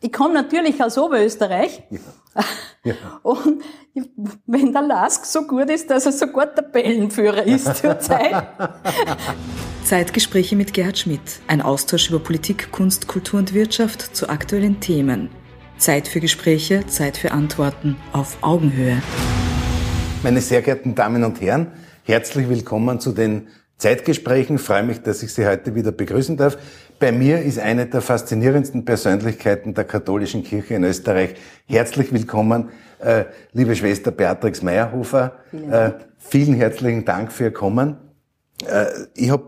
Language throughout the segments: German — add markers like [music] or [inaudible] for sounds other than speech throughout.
Ich komme natürlich aus Oberösterreich. Ja. Ja. [laughs] Und wenn der Lask so gut ist, dass er sogar Tabellenführer ist zurzeit. [laughs] Zeitgespräche mit Gerhard Schmidt. Ein Austausch über Politik, Kunst, Kultur und Wirtschaft zu aktuellen Themen. Zeit für Gespräche, Zeit für Antworten auf Augenhöhe. Meine sehr geehrten Damen und Herren, herzlich willkommen zu den Zeitgesprächen. Ich freue mich, dass ich Sie heute wieder begrüßen darf. Bei mir ist eine der faszinierendsten Persönlichkeiten der katholischen Kirche in Österreich. Herzlich willkommen, äh, liebe Schwester Beatrix Meyerhofer. Vielen, äh, vielen herzlichen Dank für Ihr Kommen. Äh, ich habe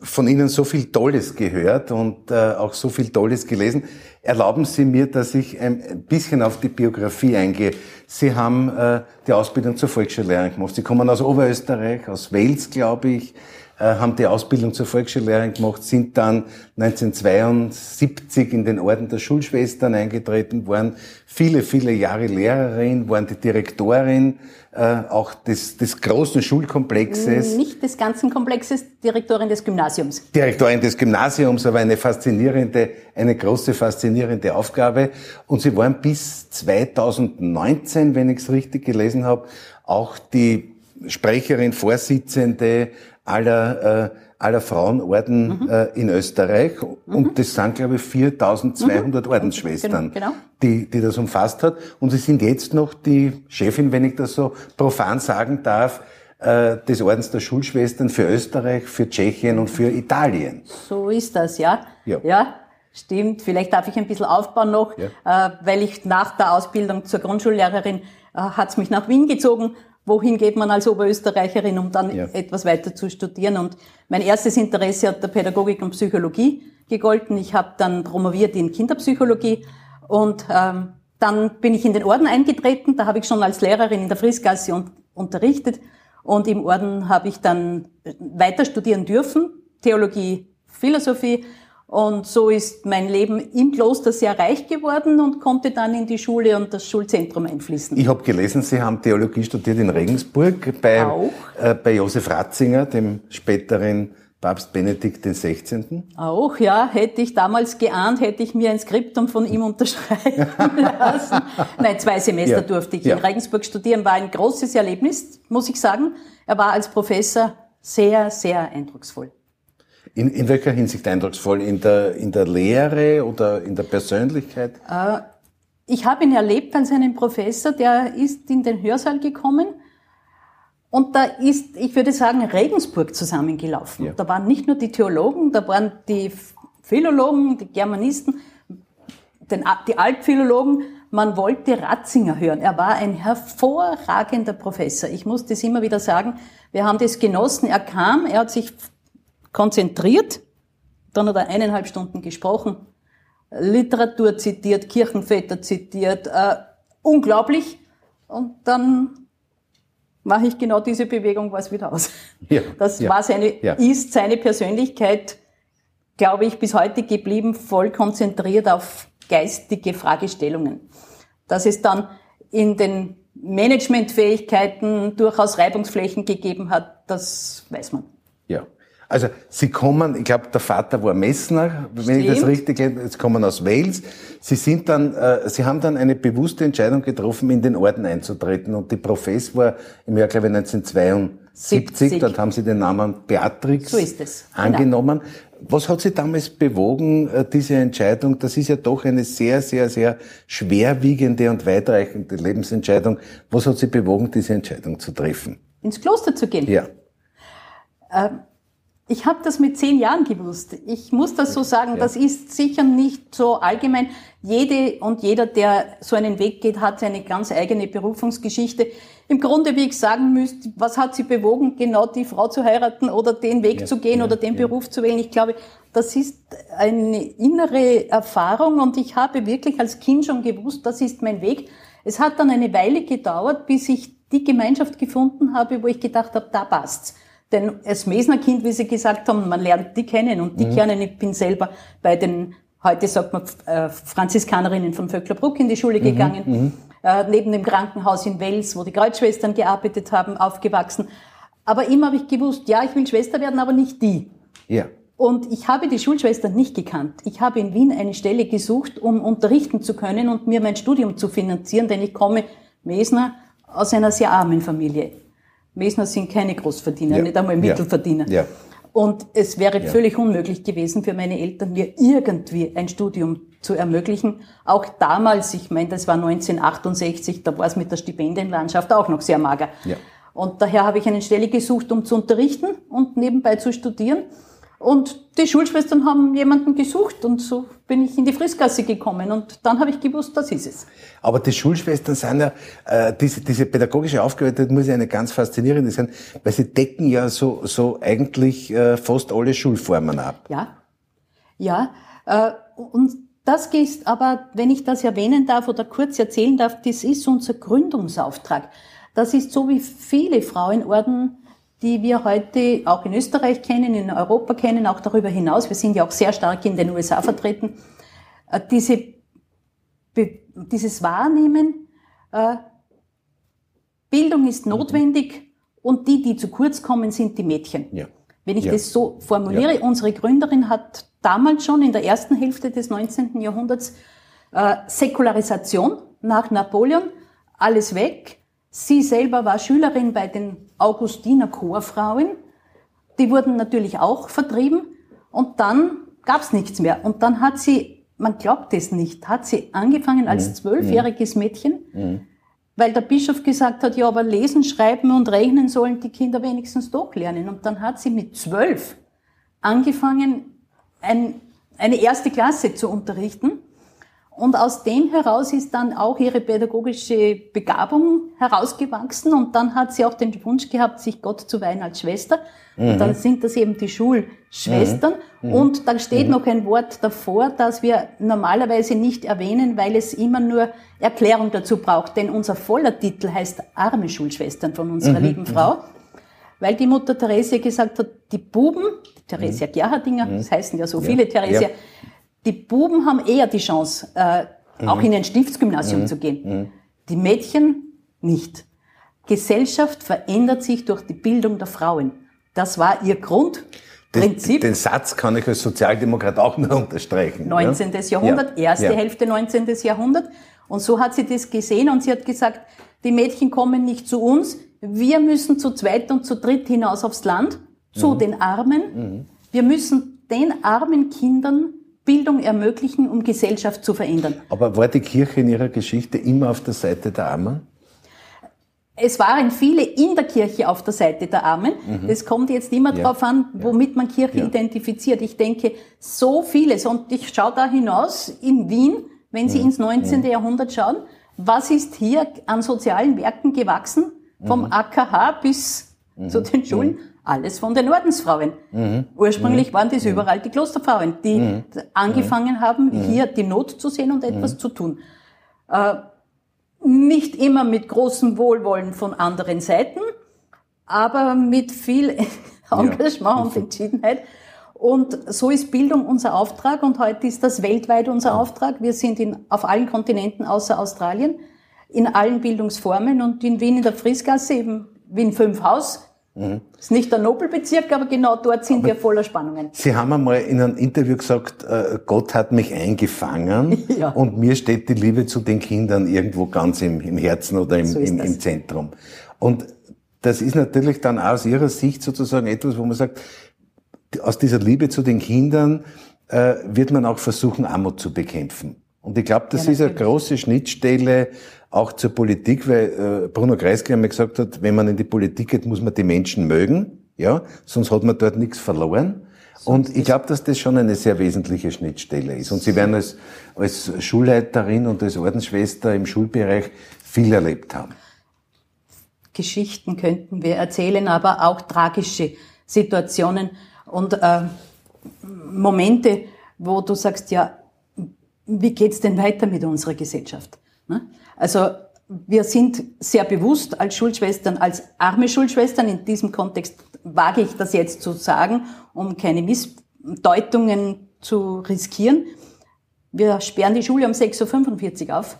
von Ihnen so viel Tolles gehört und äh, auch so viel Tolles gelesen. Erlauben Sie mir, dass ich ein bisschen auf die Biografie eingehe. Sie haben äh, die Ausbildung zur Volksschullehrerin gemacht. Sie kommen aus Oberösterreich, aus Wales, glaube ich. Äh, haben die Ausbildung zur Volksschullehrerin gemacht, sind dann 1972 in den Orden der Schulschwestern eingetreten, waren viele, viele Jahre Lehrerin, waren die Direktorin äh, auch des, des großen Schulkomplexes. Nicht des ganzen Komplexes, Direktorin des Gymnasiums. Direktorin des Gymnasiums, aber eine faszinierende, eine große faszinierende Aufgabe. Und sie waren bis 2019, wenn ich es richtig gelesen habe, auch die Sprecherin, Vorsitzende aller, äh, aller Frauenorden mhm. äh, in Österreich. Mhm. Und das sind, glaube ich, 4200 mhm. Ordensschwestern, genau, genau. Die, die das umfasst hat. Und sie sind jetzt noch die Chefin, wenn ich das so profan sagen darf, äh, des Ordens der Schulschwestern für Österreich, für Tschechien und für Italien. So ist das, ja. Ja. ja. Stimmt, vielleicht darf ich ein bisschen aufbauen noch, ja. äh, weil ich nach der Ausbildung zur Grundschullehrerin äh, hat's mich nach Wien gezogen wohin geht man als Oberösterreicherin, um dann ja. etwas weiter zu studieren. Und mein erstes Interesse hat der Pädagogik und Psychologie gegolten. Ich habe dann promoviert in Kinderpsychologie und ähm, dann bin ich in den Orden eingetreten. Da habe ich schon als Lehrerin in der Friesgasse un unterrichtet und im Orden habe ich dann weiter studieren dürfen, Theologie, Philosophie und so ist mein Leben im Kloster sehr reich geworden und konnte dann in die Schule und das Schulzentrum einfließen. Ich habe gelesen, Sie haben Theologie studiert in Regensburg bei, äh, bei Josef Ratzinger, dem späteren Papst Benedikt XVI. Auch, ja. Hätte ich damals geahnt, hätte ich mir ein Skriptum von ihm unterschreiben [laughs] lassen. Nein, zwei Semester ja. durfte ich ja. in Regensburg studieren. War ein großes Erlebnis, muss ich sagen. Er war als Professor sehr, sehr eindrucksvoll. In, in welcher Hinsicht eindrucksvoll? In der, in der Lehre oder in der Persönlichkeit? Äh, ich habe ihn erlebt als einen Professor, der ist in den Hörsaal gekommen und da ist, ich würde sagen, Regensburg zusammengelaufen. Ja. Da waren nicht nur die Theologen, da waren die Philologen, die Germanisten, den, die Altphilologen. Man wollte Ratzinger hören. Er war ein hervorragender Professor. Ich muss das immer wieder sagen. Wir haben das genossen. Er kam, er hat sich konzentriert, dann hat er eineinhalb Stunden gesprochen, Literatur zitiert, Kirchenväter zitiert, äh, unglaublich. Und dann mache ich genau diese Bewegung was wieder aus. Ja, das ja, war seine, ja. ist seine Persönlichkeit, glaube ich, bis heute geblieben, voll konzentriert auf geistige Fragestellungen. Dass es dann in den Managementfähigkeiten durchaus Reibungsflächen gegeben hat, das weiß man. Ja. Also Sie kommen, ich glaube, der Vater war Messner, wenn Stimmt. ich das richtig kenne, Sie kommen aus Wales. Sie sind dann, äh, Sie haben dann eine bewusste Entscheidung getroffen, in den Orden einzutreten. Und die Profess war im Jahr, glaube ich, 1972. 70. Dort haben Sie den Namen Beatrix so. Genau. angenommen. Genau. Was hat Sie damals bewogen, äh, diese Entscheidung? Das ist ja doch eine sehr, sehr, sehr schwerwiegende und weitreichende Lebensentscheidung. Was hat Sie bewogen, diese Entscheidung zu treffen? Ins Kloster zu gehen? Ja. Ähm ich habe das mit zehn Jahren gewusst. Ich muss das so sagen, ja. das ist sicher nicht so allgemein. Jede und jeder, der so einen Weg geht, hat eine ganz eigene Berufungsgeschichte. Im Grunde, wie ich sagen müsste, was hat sie bewogen, genau die Frau zu heiraten oder den Weg ja, zu gehen ja, oder den Beruf zu wählen? Ich glaube, das ist eine innere Erfahrung und ich habe wirklich als Kind schon gewusst, das ist mein Weg. Es hat dann eine Weile gedauert, bis ich die Gemeinschaft gefunden habe, wo ich gedacht habe, da passt's. Denn als Mesner Kind, wie Sie gesagt haben, man lernt die kennen und die mhm. kennen. Ich bin selber bei den, heute sagt man, äh, Franziskanerinnen von Vöcklerbruck in die Schule mhm. gegangen, mhm. Äh, neben dem Krankenhaus in Wels, wo die Kreuzschwestern gearbeitet haben, aufgewachsen. Aber immer habe ich gewusst, ja, ich will Schwester werden, aber nicht die. Ja. Und ich habe die Schulschwestern nicht gekannt. Ich habe in Wien eine Stelle gesucht, um unterrichten zu können und mir mein Studium zu finanzieren, denn ich komme, Mesner, aus einer sehr armen Familie. Mesner sind keine Großverdiener, ja. nicht einmal Mittelverdiener. Ja. Ja. Und es wäre völlig unmöglich gewesen für meine Eltern, mir irgendwie ein Studium zu ermöglichen. Auch damals, ich meine, das war 1968, da war es mit der Stipendienlandschaft auch noch sehr mager. Und daher habe ich eine Stelle gesucht, um zu unterrichten und nebenbei zu studieren. Und die Schulschwestern haben jemanden gesucht und so bin ich in die Frischgasse gekommen und dann habe ich gewusst, das ist es. Aber die Schulschwestern sind ja, äh, diese, diese pädagogische Aufgabe, das muss ja eine ganz faszinierende sein, weil sie decken ja so, so eigentlich äh, fast alle Schulformen ab. Ja, ja. Äh, und das ist aber, wenn ich das erwähnen darf oder kurz erzählen darf, das ist unser Gründungsauftrag. Das ist so wie viele Frauenorden die wir heute auch in Österreich kennen, in Europa kennen, auch darüber hinaus. Wir sind ja auch sehr stark in den USA vertreten. Äh, diese, dieses Wahrnehmen, äh, Bildung ist notwendig und die, die zu kurz kommen, sind die Mädchen. Ja. Wenn ich ja. das so formuliere, ja. unsere Gründerin hat damals schon in der ersten Hälfte des 19. Jahrhunderts äh, Säkularisation nach Napoleon, alles weg, Sie selber war Schülerin bei den Augustiner Chorfrauen. Die wurden natürlich auch vertrieben und dann gab's nichts mehr. Und dann hat sie, man glaubt es nicht, hat sie angefangen als mhm. zwölfjähriges Mädchen, mhm. weil der Bischof gesagt hat, ja, aber lesen, schreiben und rechnen sollen die Kinder wenigstens doch lernen. Und dann hat sie mit zwölf angefangen, ein, eine erste Klasse zu unterrichten. Und aus dem heraus ist dann auch ihre pädagogische Begabung herausgewachsen und dann hat sie auch den Wunsch gehabt, sich Gott zu weihen als Schwester. Mhm. Und dann sind das eben die Schulschwestern. Mhm. mhm. Und dann steht mhm. noch ein Wort davor, das wir normalerweise nicht erwähnen, weil es immer nur Erklärung dazu braucht. Denn unser voller Titel heißt Arme Schulschwestern von unserer mhm. lieben Frau. Weil die Mutter Theresia gesagt hat, die Buben, die Theresia Gerhardinger, das heißen ja so viele Theresia, ja die Buben haben eher die Chance, äh, mhm. auch in ein Stiftsgymnasium mhm. zu gehen. Mhm. Die Mädchen nicht. Gesellschaft verändert sich durch die Bildung der Frauen. Das war ihr Grundprinzip. Den, den Satz kann ich als Sozialdemokrat auch nur unterstreichen. 19. Ja? Jahrhundert, ja. erste ja. Hälfte 19. Jahrhundert. Und so hat sie das gesehen und sie hat gesagt, die Mädchen kommen nicht zu uns, wir müssen zu zweit und zu dritt hinaus aufs Land, zu mhm. den Armen. Mhm. Wir müssen den armen Kindern Bildung ermöglichen, um Gesellschaft zu verändern. Aber war die Kirche in ihrer Geschichte immer auf der Seite der Armen? Es waren viele in der Kirche auf der Seite der Armen. Mhm. Das kommt jetzt immer ja. darauf an, womit man Kirche ja. identifiziert. Ich denke, so vieles, und ich schaue da hinaus in Wien, wenn Sie mhm. ins 19. Mhm. Jahrhundert schauen, was ist hier an sozialen Werken gewachsen? Vom mhm. AKH bis mhm. zu den Schulen mhm alles von den Ordensfrauen. Mhm. Ursprünglich mhm. waren das mhm. überall die Klosterfrauen, die mhm. angefangen haben, mhm. hier die Not zu sehen und etwas mhm. zu tun. Äh, nicht immer mit großem Wohlwollen von anderen Seiten, aber mit viel [laughs] Engagement ja. und Entschiedenheit. Und so ist Bildung unser Auftrag und heute ist das weltweit unser Auftrag. Wir sind in, auf allen Kontinenten außer Australien, in allen Bildungsformen und in Wien in der Friesgasse, eben Wien 5 Haus, Mhm. Ist nicht der Nobelbezirk, aber genau dort sind aber wir voller Spannungen. Sie haben einmal in einem Interview gesagt, äh, Gott hat mich eingefangen [laughs] ja. und mir steht die Liebe zu den Kindern irgendwo ganz im, im Herzen oder im, so im, im Zentrum. Und das ist natürlich dann aus Ihrer Sicht sozusagen etwas, wo man sagt, aus dieser Liebe zu den Kindern äh, wird man auch versuchen, Armut zu bekämpfen. Und ich glaube, das ja, ist eine große Schnittstelle auch zur Politik, weil äh, Bruno Kreisky einmal gesagt hat, wenn man in die Politik geht, muss man die Menschen mögen, ja, sonst hat man dort nichts verloren. Und ich glaube, dass das schon eine sehr wesentliche Schnittstelle ist. Und Sie werden als, als Schulleiterin und als Ordensschwester im Schulbereich viel erlebt haben. Geschichten könnten wir erzählen, aber auch tragische Situationen und äh, Momente, wo du sagst, ja, wie geht's denn weiter mit unserer Gesellschaft? Ne? Also wir sind sehr bewusst als Schulschwestern, als arme Schulschwestern, in diesem Kontext wage ich das jetzt zu sagen, um keine Missdeutungen zu riskieren. Wir sperren die Schule um 6.45 Uhr auf,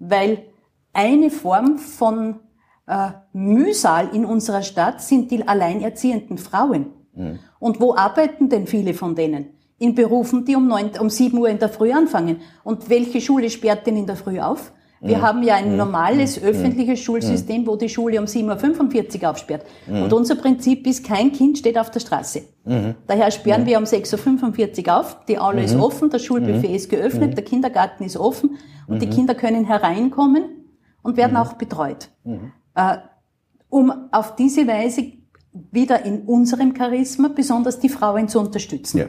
weil eine Form von äh, Mühsal in unserer Stadt sind die alleinerziehenden Frauen. Mhm. Und wo arbeiten denn viele von denen? In Berufen, die um, neun, um sieben Uhr in der Früh anfangen. Und welche Schule sperrt denn in der Früh auf? Wir mhm. haben ja ein mhm. normales mhm. öffentliches Schulsystem, wo die Schule um 7.45 Uhr aufsperrt. Mhm. Und unser Prinzip ist, kein Kind steht auf der Straße. Mhm. Daher sperren wir um 6.45 Uhr auf, die Aula ist offen, das Schulbuffet ist geöffnet, der Kindergarten ist offen und die Kinder können hereinkommen und werden auch betreut. Äh, um auf diese Weise wieder in unserem Charisma besonders die Frauen zu unterstützen. Ja.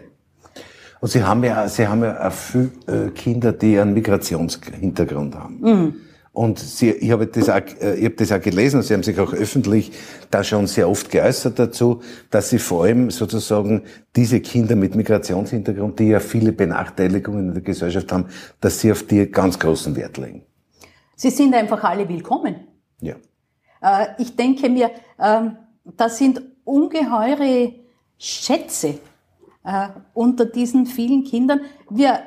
Und Sie haben ja, Sie haben ja auch viele äh, Kinder, die einen Migrationshintergrund haben. Mhm. Und Sie, ich habe das auch, äh, ich habe das auch gelesen und Sie haben sich auch öffentlich da schon sehr oft geäußert dazu, dass Sie vor allem sozusagen diese Kinder mit Migrationshintergrund, die ja viele Benachteiligungen in der Gesellschaft haben, dass Sie auf die ganz großen Wert legen. Sie sind einfach alle willkommen. Ja. Äh, ich denke mir, ähm, das sind ungeheure Schätze, äh, unter diesen vielen Kindern. Wir,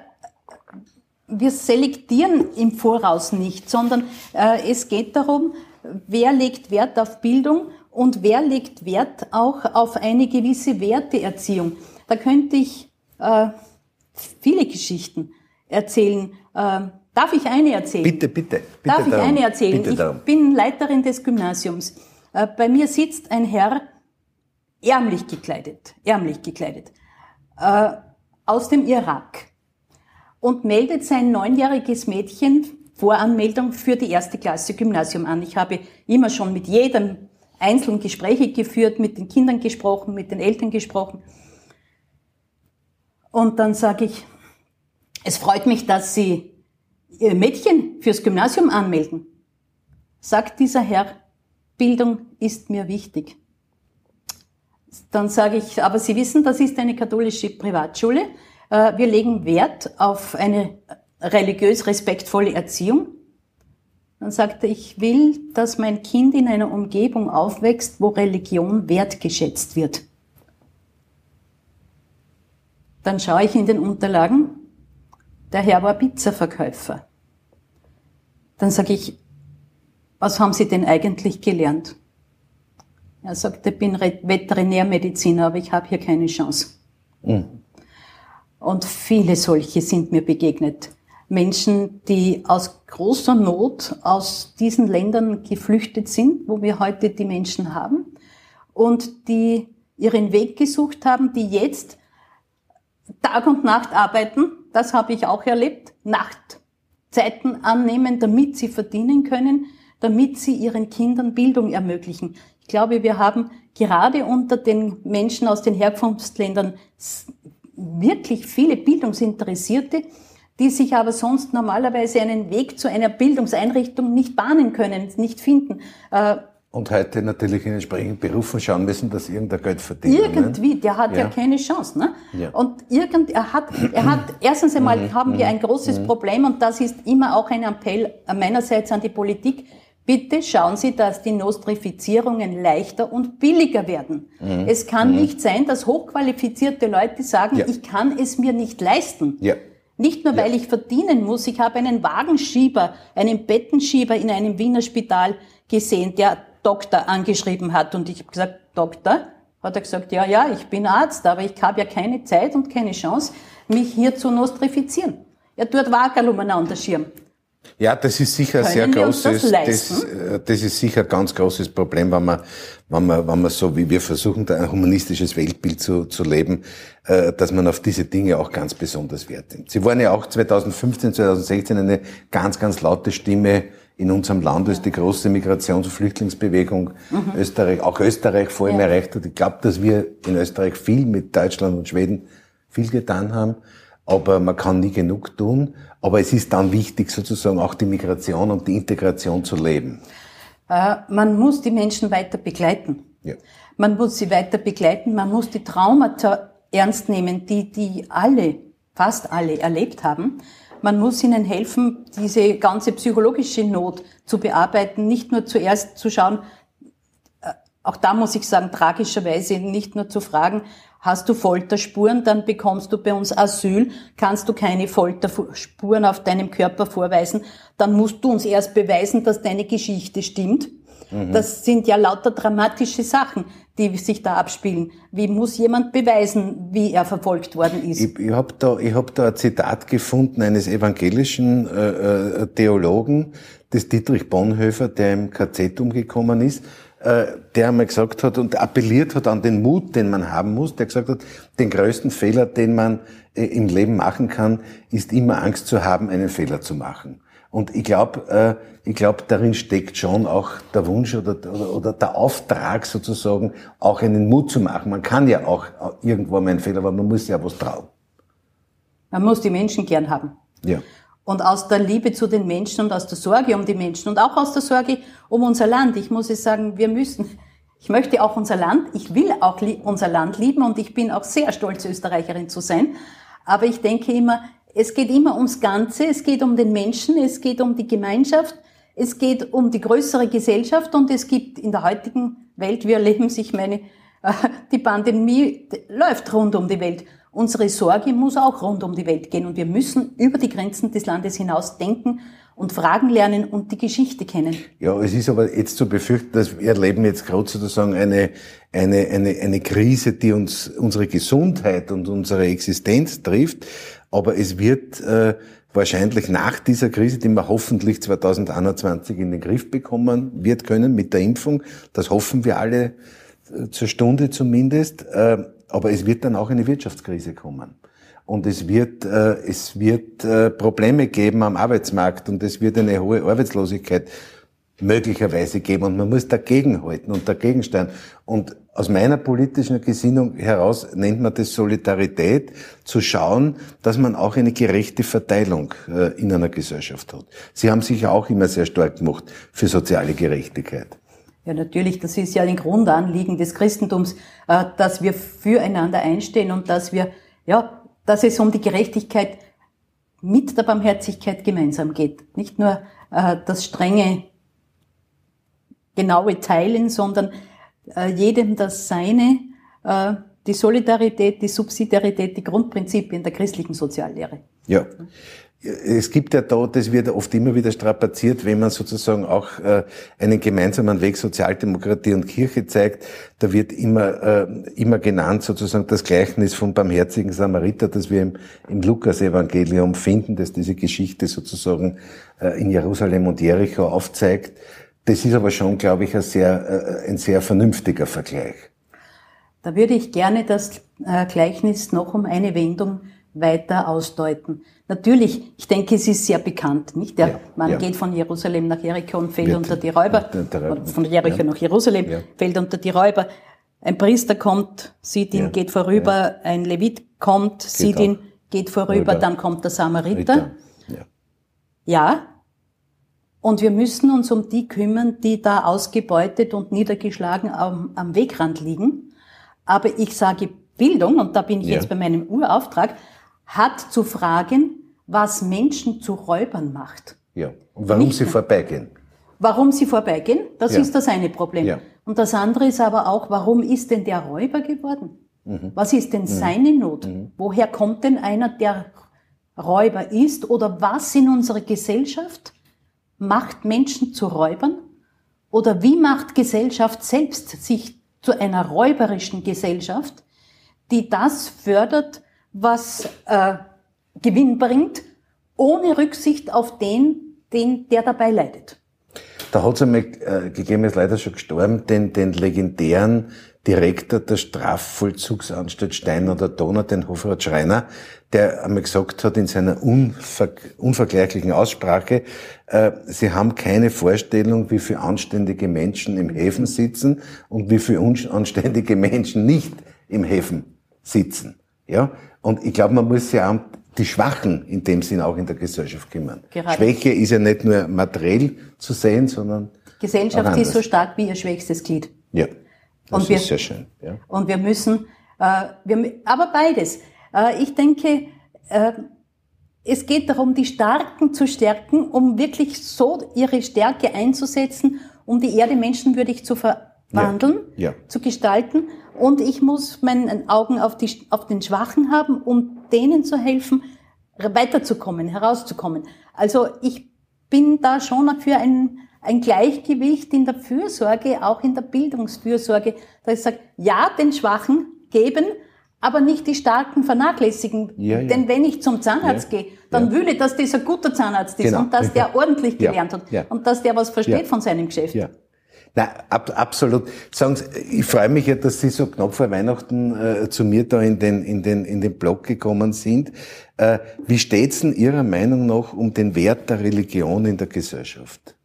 wir selektieren im Voraus nicht, sondern äh, es geht darum, wer legt Wert auf Bildung und wer legt Wert auch auf eine gewisse Werteerziehung. Da könnte ich äh, viele Geschichten erzählen. Äh, darf ich eine erzählen? Bitte, bitte. bitte darf ich eine erzählen? Bitte ich darum. bin Leiterin des Gymnasiums. Äh, bei mir sitzt ein Herr, ärmlich gekleidet, ärmlich gekleidet äh, aus dem Irak und meldet sein neunjähriges Mädchen Voranmeldung für die erste Klasse Gymnasium an. Ich habe immer schon mit jedem einzeln Gespräche geführt, mit den Kindern gesprochen, mit den Eltern gesprochen. Und dann sage ich, es freut mich, dass Sie Ihr Mädchen fürs Gymnasium anmelden. Sagt dieser Herr, Bildung ist mir wichtig. Dann sage ich, aber Sie wissen, das ist eine katholische Privatschule. Äh, wir legen Wert auf eine religiös respektvolle Erziehung. Dann sagte ich will, dass mein Kind in einer Umgebung aufwächst, wo Religion wertgeschätzt wird. Dann schaue ich in den Unterlagen, der Herr war Pizzaverkäufer. Dann sage ich, was haben Sie denn eigentlich gelernt? Er sagt, ich bin Veterinärmediziner, aber ich habe hier keine Chance. Mhm. Und viele solche sind mir begegnet. Menschen, die aus großer Not aus diesen Ländern geflüchtet sind, wo wir heute die Menschen haben, und die ihren Weg gesucht haben, die jetzt Tag und Nacht arbeiten. Das habe ich auch erlebt. Nachtzeiten annehmen, damit sie verdienen können, damit sie ihren Kindern Bildung ermöglichen. Ich glaube, wir haben gerade unter den Menschen aus den Herkunftsländern wirklich viele Bildungsinteressierte, die sich aber sonst normalerweise einen Weg zu einer Bildungseinrichtung nicht bahnen können, nicht finden. Äh, und heute natürlich in entsprechenden Berufen schauen müssen, dass irgendein Geld verdient. Ne? Irgendwie, ne? der hat ja. ja, keine Chance. Ne? Ja. Und irgend, er hat, er hat, [clears throat] erstens einmal mhm. haben wir ein großes mhm. Problem und das ist immer auch ein Appell meinerseits an die Politik. Bitte schauen Sie, dass die Nostrifizierungen leichter und billiger werden. Mhm. Es kann mhm. nicht sein, dass hochqualifizierte Leute sagen, ja. ich kann es mir nicht leisten. Ja. Nicht nur, weil ja. ich verdienen muss. Ich habe einen Wagenschieber, einen Bettenschieber in einem Wiener Spital gesehen, der Doktor angeschrieben hat. Und ich habe gesagt, Doktor? Hat er gesagt, ja, ja, ich bin Arzt, aber ich habe ja keine Zeit und keine Chance, mich hier zu nostrifizieren. Er tut Wackerl umeinander schirmen. Ja, das ist sicher ein sehr großes, das, das, äh, das, ist sicher ein ganz großes Problem, wenn man, wenn man, wenn man so wie wir versuchen, ein humanistisches Weltbild zu, zu leben, äh, dass man auf diese Dinge auch ganz besonders Wert nimmt. Sie waren ja auch 2015, 2016 eine ganz, ganz laute Stimme in unserem Land, als die große Migrations- und Flüchtlingsbewegung mhm. Österreich, auch Österreich vor allem ja. erreicht hat. Ich glaube, dass wir in Österreich viel mit Deutschland und Schweden viel getan haben aber man kann nie genug tun. Aber es ist dann wichtig, sozusagen auch die Migration und die Integration zu leben. Äh, man muss die Menschen weiter begleiten. Ja. Man muss sie weiter begleiten. Man muss die Traumata ernst nehmen, die die alle, fast alle erlebt haben. Man muss ihnen helfen, diese ganze psychologische Not zu bearbeiten, nicht nur zuerst zu schauen, äh, auch da muss ich sagen, tragischerweise nicht nur zu fragen, Hast du Folterspuren, dann bekommst du bei uns Asyl. Kannst du keine Folterspuren auf deinem Körper vorweisen, dann musst du uns erst beweisen, dass deine Geschichte stimmt. Mhm. Das sind ja lauter dramatische Sachen, die sich da abspielen. Wie muss jemand beweisen, wie er verfolgt worden ist? Ich, ich habe da, ich hab da ein Zitat gefunden eines evangelischen äh, äh, Theologen, des Dietrich Bonhoeffer, der im KZ umgekommen ist, der einmal gesagt hat und appelliert hat an den Mut, den man haben muss, der gesagt hat, den größten Fehler, den man äh, im Leben machen kann, ist immer Angst zu haben, einen Fehler zu machen. Und ich glaube, äh, ich glaube, darin steckt schon auch der Wunsch oder, oder, oder der Auftrag sozusagen, auch einen Mut zu machen. Man kann ja auch irgendwo mal einen Fehler, aber man muss ja was trauen. Man muss die Menschen gern haben. Ja. Und aus der Liebe zu den Menschen und aus der Sorge um die Menschen und auch aus der Sorge um unser Land. Ich muss es sagen, wir müssen, ich möchte auch unser Land, ich will auch unser Land lieben und ich bin auch sehr stolz, Österreicherin zu sein. Aber ich denke immer, es geht immer ums Ganze, es geht um den Menschen, es geht um die Gemeinschaft, es geht um die größere Gesellschaft und es gibt in der heutigen Welt, wir erleben sich meine, [laughs] die Pandemie läuft rund um die Welt. Unsere Sorge muss auch rund um die Welt gehen und wir müssen über die Grenzen des Landes hinaus denken und Fragen lernen und die Geschichte kennen. Ja, es ist aber jetzt zu befürchten, dass wir erleben jetzt gerade sozusagen eine, eine, eine, eine Krise, die uns unsere Gesundheit und unsere Existenz trifft. Aber es wird äh, wahrscheinlich nach dieser Krise, die man hoffentlich 2021 in den Griff bekommen wird können mit der Impfung, das hoffen wir alle äh, zur Stunde zumindest, äh, aber es wird dann auch eine Wirtschaftskrise kommen. Und es wird, äh, es wird äh, Probleme geben am Arbeitsmarkt und es wird eine hohe Arbeitslosigkeit möglicherweise geben und man muss dagegenhalten und dagegen stehen. Und aus meiner politischen Gesinnung heraus nennt man das Solidarität, zu schauen, dass man auch eine gerechte Verteilung äh, in einer Gesellschaft hat. Sie haben sich ja auch immer sehr stark gemacht für soziale Gerechtigkeit. Ja, natürlich, das ist ja ein Grundanliegen des Christentums, äh, dass wir füreinander einstehen und dass wir, ja, dass es um die Gerechtigkeit mit der Barmherzigkeit gemeinsam geht. Nicht nur äh, das strenge genaue Teilen, sondern äh, jedem das Seine, die Solidarität, die Subsidiarität, die Grundprinzipien der christlichen Soziallehre. Ja. Es gibt ja da, das wird oft immer wieder strapaziert, wenn man sozusagen auch äh, einen gemeinsamen Weg Sozialdemokratie und Kirche zeigt. Da wird immer, äh, immer genannt sozusagen das Gleichnis vom barmherzigen Samariter, das wir im, im Lukas-Evangelium finden, dass diese Geschichte sozusagen äh, in Jerusalem und Jericho aufzeigt. Das ist aber schon, glaube ich, ein sehr, ein sehr vernünftiger Vergleich. Da würde ich gerne das Gleichnis noch um eine Wendung weiter ausdeuten. Natürlich, ich denke, es ist sehr bekannt, nicht? Der ja, Mann ja. geht von Jerusalem nach Jericho und fällt Wird, unter die Räuber. Der, der, von Jericho ja. nach Jerusalem, fällt unter die Räuber. Ein Priester kommt, sieht ihn, geht vorüber. Ein Levit kommt, geht sieht ihn, geht vorüber. Rüber. Dann kommt der Samariter. Ja, und wir müssen uns um die kümmern, die da ausgebeutet und niedergeschlagen am, am Wegrand liegen. Aber ich sage Bildung, und da bin ich ja. jetzt bei meinem Urauftrag, hat zu fragen, was Menschen zu Räubern macht. Ja. Und warum Nicht sie vorbeigehen. Warum sie vorbeigehen, das ja. ist das eine Problem. Ja. Und das andere ist aber auch, warum ist denn der Räuber geworden? Mhm. Was ist denn mhm. seine Not? Mhm. Woher kommt denn einer, der Räuber ist? Oder was in unserer Gesellschaft macht Menschen zu Räubern? Oder wie macht Gesellschaft selbst sich zu einer räuberischen Gesellschaft, die das fördert, was äh, Gewinn bringt, ohne Rücksicht auf den, den der dabei leidet? Da hat es einmal äh, gegeben, ist leider schon gestorben, den, den legendären Direktor der Strafvollzugsanstalt Stein oder Donau, den Hofrat Schreiner, der einmal gesagt hat in seiner unver unvergleichlichen Aussprache, äh, sie haben keine Vorstellung, wie viele anständige Menschen im Häfen sitzen und wie viele unanständige Menschen nicht im Häfen sitzen. Ja? Und ich glaube, man muss ja auch die Schwachen in dem Sinn auch in der Gesellschaft kümmern. Gerade. Schwäche ist ja nicht nur materiell zu sehen, sondern Gesellschaft ist so stark wie ihr schwächstes Glied. Ja. Das und wir, ist sehr schön. Ja. Und wir müssen, äh, wir, aber beides. Äh, ich denke, äh, es geht darum, die Starken zu stärken, um wirklich so ihre Stärke einzusetzen, um die Erde menschenwürdig zu verwandeln, ja. Ja. zu gestalten. Und ich muss meine Augen auf, die, auf den Schwachen haben, um denen zu helfen, weiterzukommen, herauszukommen. Also ich bin da schon für ein, ein Gleichgewicht in der Fürsorge, auch in der Bildungsfürsorge, dass ich sage, ja, den Schwachen geben, aber nicht die Starken vernachlässigen. Ja, ja. Denn wenn ich zum Zahnarzt ja, gehe, dann will ich, dass das ein guter Zahnarzt ist genau. und dass der [laughs] ordentlich gelernt hat und dass der was versteht von seinem Geschäft. Na, ab, absolut. Sagen Sie, ich freue mich ja, dass Sie so knapp vor Weihnachten äh, zu mir da in den, in den, in den Blog gekommen sind. Äh, wie steht's denn Ihrer Meinung nach um den Wert der Religion in der Gesellschaft?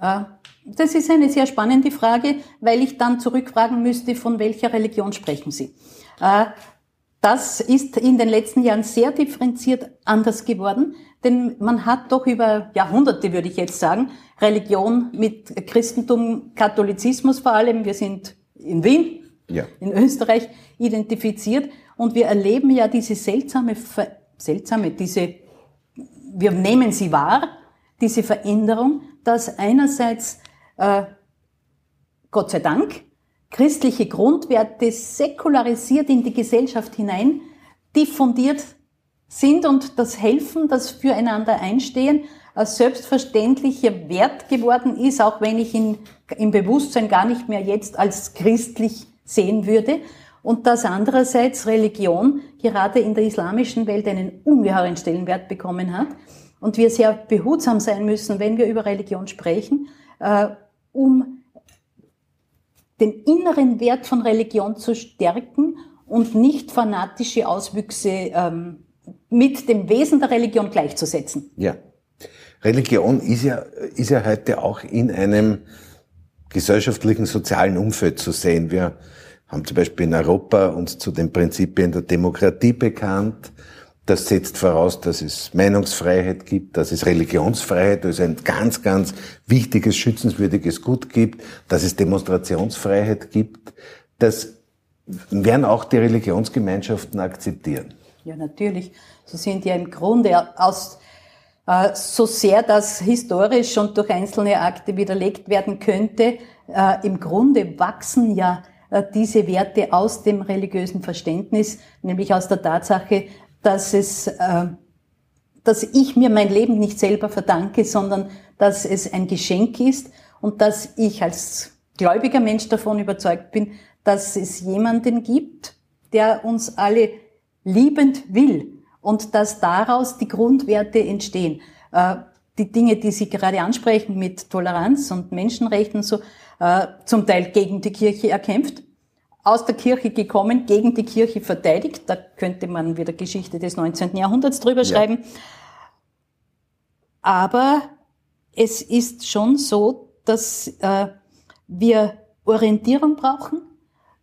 Äh, das ist eine sehr spannende Frage, weil ich dann zurückfragen müsste, von welcher Religion sprechen Sie? Äh, das ist in den letzten Jahren sehr differenziert anders geworden, denn man hat doch über Jahrhunderte, würde ich jetzt sagen, Religion mit Christentum, Katholizismus vor allem, wir sind in Wien, ja. in Österreich, identifiziert und wir erleben ja diese seltsame, seltsame, diese, wir nehmen sie wahr, diese Veränderung, dass einerseits, äh, Gott sei Dank, christliche Grundwerte säkularisiert in die Gesellschaft hinein diffundiert sind und das Helfen, das Füreinander einstehen, als selbstverständlicher Wert geworden ist, auch wenn ich ihn im Bewusstsein gar nicht mehr jetzt als christlich sehen würde. Und dass andererseits Religion gerade in der islamischen Welt einen ungeheuren Stellenwert bekommen hat und wir sehr behutsam sein müssen, wenn wir über Religion sprechen, äh, um den inneren Wert von Religion zu stärken und nicht fanatische Auswüchse ähm, mit dem Wesen der Religion gleichzusetzen. Ja. Religion ist ja, ist ja heute auch in einem gesellschaftlichen, sozialen Umfeld zu sehen. Wir haben zum Beispiel in Europa uns zu den Prinzipien der Demokratie bekannt. Das setzt voraus, dass es Meinungsfreiheit gibt, dass es Religionsfreiheit, also ein ganz, ganz wichtiges, schützenswürdiges Gut gibt, dass es Demonstrationsfreiheit gibt. Das werden auch die Religionsgemeinschaften akzeptieren. Ja, natürlich. Sie sind ja im Grunde aus, äh, so sehr das historisch und durch einzelne Akte widerlegt werden könnte, äh, im Grunde wachsen ja äh, diese Werte aus dem religiösen Verständnis, nämlich aus der Tatsache, dass es, dass ich mir mein Leben nicht selber verdanke, sondern dass es ein Geschenk ist und dass ich als gläubiger Mensch davon überzeugt bin, dass es jemanden gibt, der uns alle liebend will und dass daraus die Grundwerte entstehen. Äh, die Dinge, die Sie gerade ansprechen mit Toleranz und Menschenrechten, so äh, zum Teil gegen die Kirche erkämpft, aus der Kirche gekommen, gegen die Kirche verteidigt. Da könnte man wieder Geschichte des 19. Jahrhunderts drüber ja. schreiben. Aber es ist schon so, dass äh, wir Orientierung brauchen,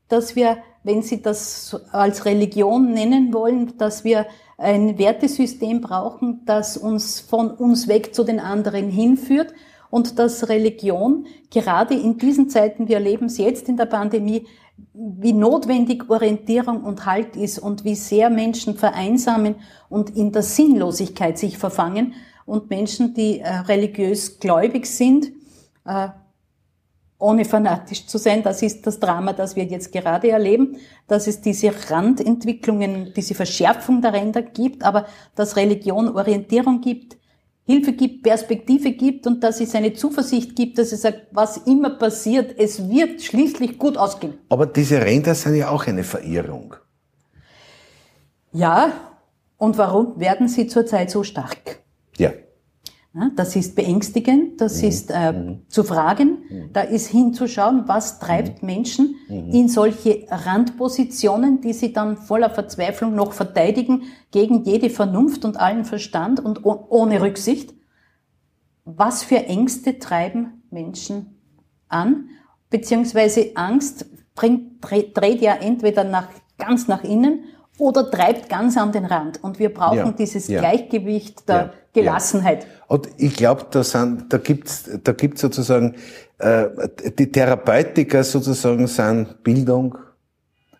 dass wir, wenn Sie das als Religion nennen wollen, dass wir ein Wertesystem brauchen, das uns von uns weg zu den anderen hinführt. Und dass Religion gerade in diesen Zeiten, wir erleben es jetzt in der Pandemie, wie notwendig Orientierung und Halt ist und wie sehr Menschen vereinsamen und in der Sinnlosigkeit sich verfangen und Menschen, die äh, religiös gläubig sind, äh, ohne fanatisch zu sein, das ist das Drama, das wir jetzt gerade erleben, dass es diese Randentwicklungen, diese Verschärfung der Ränder gibt, aber dass Religion Orientierung gibt, Hilfe gibt, Perspektive gibt und dass es eine Zuversicht gibt, dass es sagt, was immer passiert, es wird schließlich gut ausgehen. Aber diese Ränder sind ja auch eine Verirrung. Ja, und warum werden sie zurzeit so stark? Ja. Das ist beängstigend, das mhm. ist äh, mhm. zu fragen, mhm. da ist hinzuschauen, was treibt mhm. Menschen mhm. in solche Randpositionen, die sie dann voller Verzweiflung noch verteidigen, gegen jede Vernunft und allen Verstand und ohne Rücksicht. Was für Ängste treiben Menschen an? Beziehungsweise Angst bringt, dreht ja entweder nach, ganz nach innen oder treibt ganz an den Rand. Und wir brauchen ja, dieses ja. Gleichgewicht der ja, Gelassenheit. Und ich glaube, da, sind, da gibt's, da gibt's sozusagen, äh, die Therapeutiker sozusagen sind Bildung,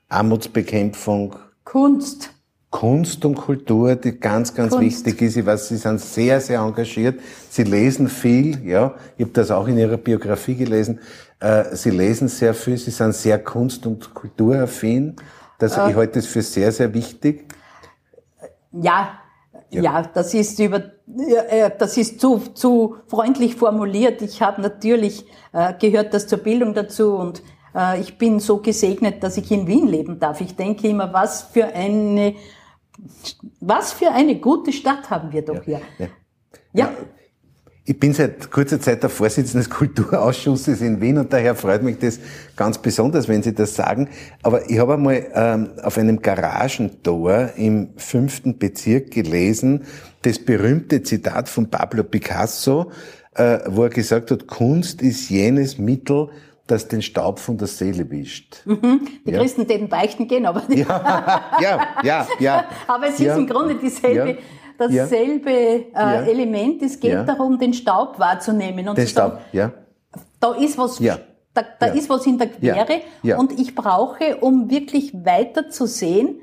Armutsbekämpfung, Kunst. Kunst und Kultur, die ganz, ganz Kunst. wichtig ist. Ich weiß, Sie sind sehr, sehr engagiert. Sie lesen viel, ja. Ich habe das auch in Ihrer Biografie gelesen. Äh, Sie lesen sehr viel. Sie sind sehr kunst- und kulturaffin. Das, äh, ich halte das für sehr, sehr wichtig. Ja, ja, ja, das ist über ja, das ist zu, zu freundlich formuliert. Ich habe natürlich äh, gehört das zur Bildung dazu und äh, ich bin so gesegnet, dass ich in Wien leben darf. Ich denke immer, was für eine, was für eine gute Stadt haben wir doch ja, hier. Ja. ja. Ich bin seit kurzer Zeit der Vorsitzende des Kulturausschusses in Wien und daher freut mich das ganz besonders, wenn Sie das sagen. Aber ich habe einmal ähm, auf einem Garagentor im fünften Bezirk gelesen, das berühmte Zitat von Pablo Picasso, äh, wo er gesagt hat, Kunst ist jenes Mittel, das den Staub von der Seele wischt. Mhm. Die ja. Christen denen beichten gehen, aber nicht. Ja, ja, ja. ja. [laughs] aber es ist im Grunde dieselbe, dasselbe äh, Element. Es geht darum, den Staub wahrzunehmen. Und den Staub, sagen, ja. Da ist was, da, da ist was in der Quere. Und ich brauche, um wirklich weiter zu sehen,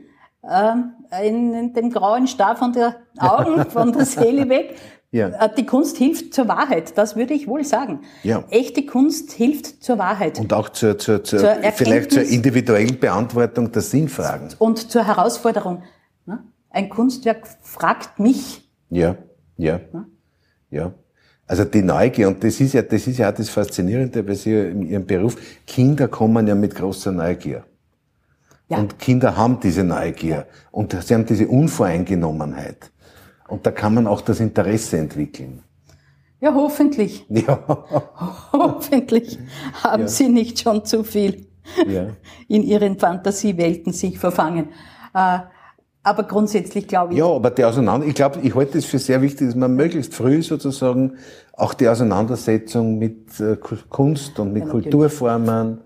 ähm, in, den grauen Star von der Augen, von der Seele [laughs] weg, ja. Äh, die Kunst hilft zur Wahrheit, das würde ich wohl sagen. Ja. Echte Kunst hilft zur Wahrheit. Und auch zur, zur, zur, zur vielleicht zur individuellen Beantwortung der Sinnfragen. Und zur Herausforderung. Ein Kunstwerk fragt mich. Ja, ja, ne? ja. Also die Neugier, und das ist ja, das ist ja auch das Faszinierende bei Sie in Ihrem Beruf. Kinder kommen ja mit großer Neugier. Ja. Und Kinder haben diese Neugier. Und sie haben diese Unvoreingenommenheit. Und da kann man auch das Interesse entwickeln. Ja, hoffentlich. [laughs] Ja. hoffentlich haben ja. Sie nicht schon zu viel ja. in Ihren Fantasiewelten sich verfangen. Aber grundsätzlich glaube ich. Ja, aber die Auseinander, ich glaube, ich halte es für sehr wichtig, dass man möglichst früh sozusagen auch die Auseinandersetzung mit äh, Kunst und mit ja, Kulturformen,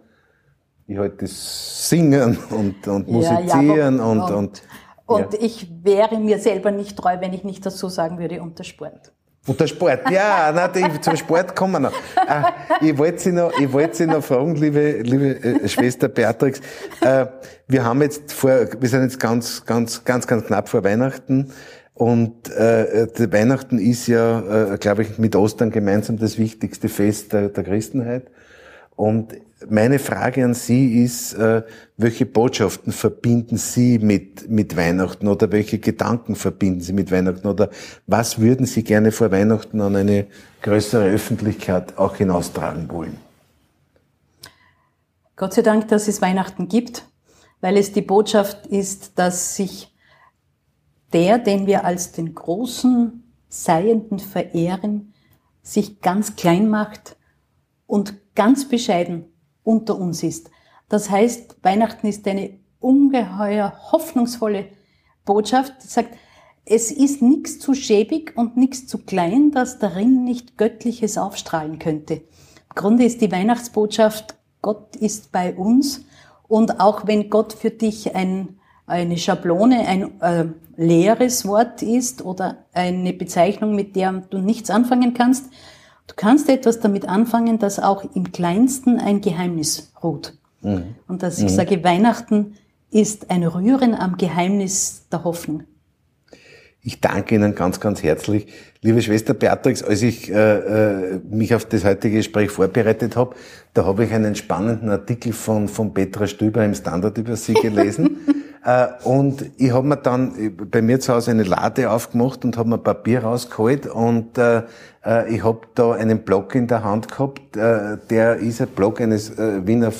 ich halte das Singen und, und Musizieren ja, und, und, und und ja. ich wäre mir selber nicht treu, wenn ich nicht dazu sagen würde, unter Sport. Unter Sport, ja, nein, zum Sport kommen wir noch. Ah, ich wollte Sie noch, ich wollte Sie noch fragen, liebe, liebe äh, Schwester Beatrix, äh, wir haben jetzt vor, wir sind jetzt ganz, ganz, ganz, ganz knapp vor Weihnachten. Und äh, Weihnachten ist ja, äh, glaube ich, mit Ostern gemeinsam das wichtigste Fest der, der Christenheit. Und meine Frage an Sie ist, äh, welche Botschaften verbinden Sie mit, mit Weihnachten oder welche Gedanken verbinden Sie mit Weihnachten oder was würden Sie gerne vor Weihnachten an eine größere Öffentlichkeit auch hinaustragen wollen? Gott sei Dank, dass es Weihnachten gibt, weil es die Botschaft ist, dass sich der, den wir als den großen Seienden verehren, sich ganz klein macht und ganz bescheiden unter uns ist. Das heißt, Weihnachten ist eine ungeheuer hoffnungsvolle Botschaft, die sagt, es ist nichts zu schäbig und nichts zu klein, dass darin nicht Göttliches aufstrahlen könnte. Im Grunde ist die Weihnachtsbotschaft, Gott ist bei uns und auch wenn Gott für dich ein, eine Schablone, ein äh, leeres Wort ist oder eine Bezeichnung, mit der du nichts anfangen kannst, Du kannst etwas damit anfangen, dass auch im Kleinsten ein Geheimnis ruht. Mhm. Und dass ich mhm. sage, Weihnachten ist ein Rühren am Geheimnis der Hoffnung. Ich danke Ihnen ganz, ganz herzlich. Liebe Schwester Beatrix, als ich äh, äh mich auf das heutige Gespräch vorbereitet habe, da habe ich einen spannenden Artikel von, von Petra Stüber im Standard über Sie [laughs] gelesen. Äh, und ich habe mir dann bei mir zu Hause eine Lade aufgemacht und habe mir Papier rausgeholt und äh, äh, ich habe da einen Blog in der Hand gehabt, der ist ein Blog eines Wiener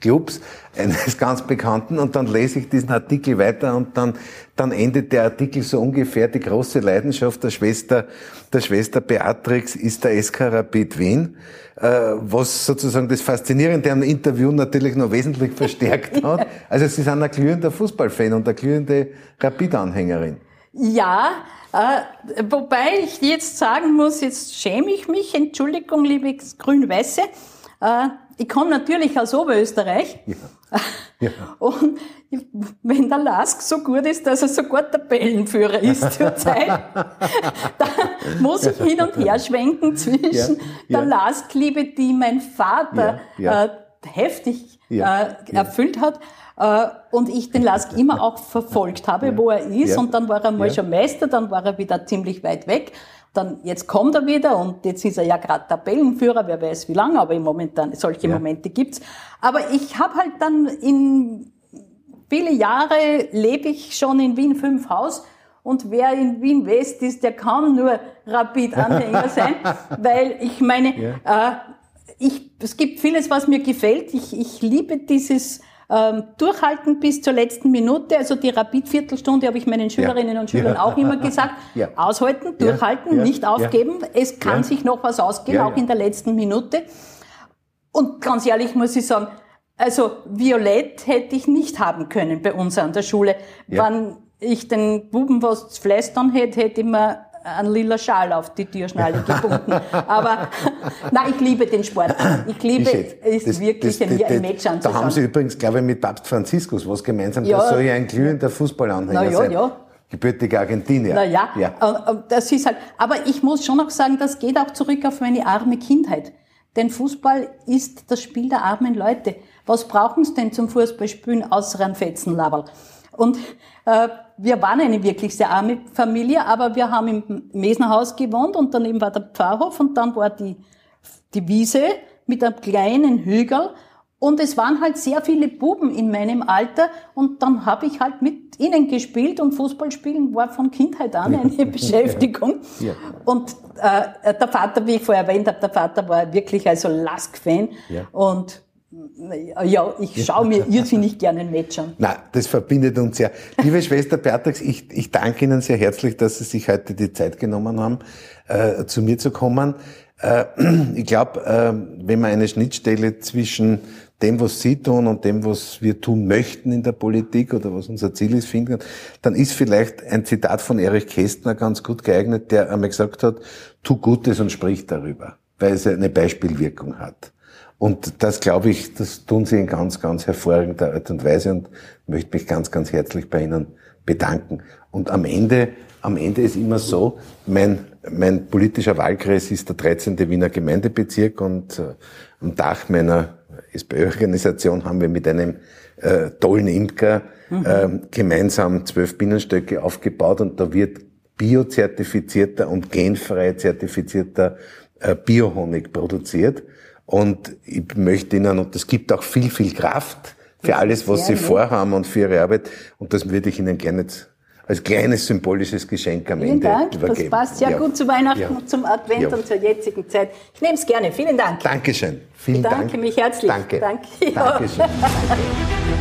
Fußballclubs, eines [laughs] ganz bekannten und dann lese ich diesen Artikel weiter und dann, dann endet der Artikel so ungefähr, die große Leidenschaft der Schwester, der Schwester Beatrix ist der SK Rapid Wien, was sozusagen das Faszinierende am Interview natürlich noch wesentlich [laughs] verstärkt hat. Also Sie sind ein glühender Fußballfan und eine glühende Rapid-Anhängerin. Ja, äh, wobei ich jetzt sagen muss, jetzt schäme ich mich, Entschuldigung, liebe Grün-Weiße. Äh, ich komme natürlich aus Oberösterreich. Ja. Ja. [laughs] Und wenn der Lask so gut ist, dass er sogar Tabellenführer ist [laughs] zurzeit, dann muss ich hin und her schwenken zwischen ja. der Lask-Liebe, die mein Vater äh, heftig äh, erfüllt hat, äh, und ich den Lask immer auch verfolgt habe, ja. wo er ist. Ja. Und dann war er mal ja. schon Meister, dann war er wieder ziemlich weit weg. Dann, jetzt kommt er wieder und jetzt ist er ja gerade Tabellenführer, wer weiß wie lange, aber im Moment dann, solche Momente gibt's. Aber ich habe halt dann in viele Jahre lebe ich schon in Wien 5 Haus Und wer in Wien West ist, der kann nur Rapid-Anhänger sein, [laughs] weil ich meine, ja. äh, ich, es gibt vieles, was mir gefällt. Ich, ich liebe dieses ähm, durchhalten bis zur letzten Minute. Also die Rapid-Viertelstunde habe ich meinen Schülerinnen ja. und Schülern ja. auch immer [laughs] gesagt. Ja. Aushalten, durchhalten, nicht aufgeben. Es kann sich noch was ausgehen, auch in der letzten Minute. Und ganz ehrlich muss ich sagen, also Violett hätte ich nicht haben können bei uns an der Schule. Wenn ich den Buben was zu flästern hätte, hätte ich mir einen lila Schal auf die Türschnalle gebunden. [laughs] Aber nein, ich liebe den Sport. Ich liebe es das, wirklich, das, das, ein Match anzuschauen. Da haben Sie übrigens, glaube ich, mit Papst Franziskus was gemeinsam. Ja. Da soll ja ein glühender Fußballanhänger ja, sein. Ja. Gebürtiger Argentinier. Na ja, ja. das ist halt, aber ich muss schon auch sagen, das geht auch zurück auf meine arme Kindheit. Denn Fußball ist das Spiel der armen Leute. Was brauchen sie denn zum Fußballspielen außer einem Fetzenlaberl? Und äh, wir waren eine wirklich sehr arme Familie, aber wir haben im Mesnerhaus gewohnt und daneben war der Pfarrhof und dann war die, die Wiese mit einem kleinen Hügel und es waren halt sehr viele Buben in meinem Alter und dann habe ich halt mit ihnen gespielt und Fußballspielen war von Kindheit an eine [laughs] Beschäftigung. Ja. Und äh, der Vater, wie ich vorher erwähnt habe, der Vater war wirklich also Lask-Fan ja. und ja, ich schaue mir irrsinnig gerne ein Match an. Na, das verbindet uns ja. Liebe Schwester Beatrix, ich, ich danke Ihnen sehr herzlich, dass Sie sich heute die Zeit genommen haben, äh, zu mir zu kommen. Äh, [clears throat] ich glaube, äh, wenn man eine Schnittstelle zwischen dem, was Sie tun und dem, was wir tun möchten in der Politik oder was unser Ziel ist, finden, dann ist vielleicht ein Zitat von Erich Kästner ganz gut geeignet, der einmal gesagt hat, tu Gutes und sprich darüber, weil es eine Beispielwirkung hat. Und das, glaube ich, das tun Sie in ganz, ganz hervorragender Art und Weise und möchte mich ganz, ganz herzlich bei Ihnen bedanken. Und am Ende, am Ende ist immer so, mein, mein politischer Wahlkreis ist der 13. Wiener Gemeindebezirk und äh, am Dach meiner SPÖ-Organisation haben wir mit einem äh, tollen Imker mhm. äh, gemeinsam zwölf Bienenstöcke aufgebaut und da wird biozertifizierter und genfrei zertifizierter äh, Biohonig produziert. Und ich möchte Ihnen, und das gibt auch viel, viel Kraft für alles, was Sie vorhaben und für Ihre Arbeit. Und das würde ich Ihnen gerne als kleines symbolisches Geschenk am Vielen Ende Dank. übergeben. Das passt sehr ja. gut zu Weihnachten ja. und zum Advent ja. und zur jetzigen Zeit. Ich nehme es gerne. Vielen Dank. Dankeschön. Vielen ich danke Dank. mich herzlich. Danke. Danke. [laughs] Dankeschön. Danke.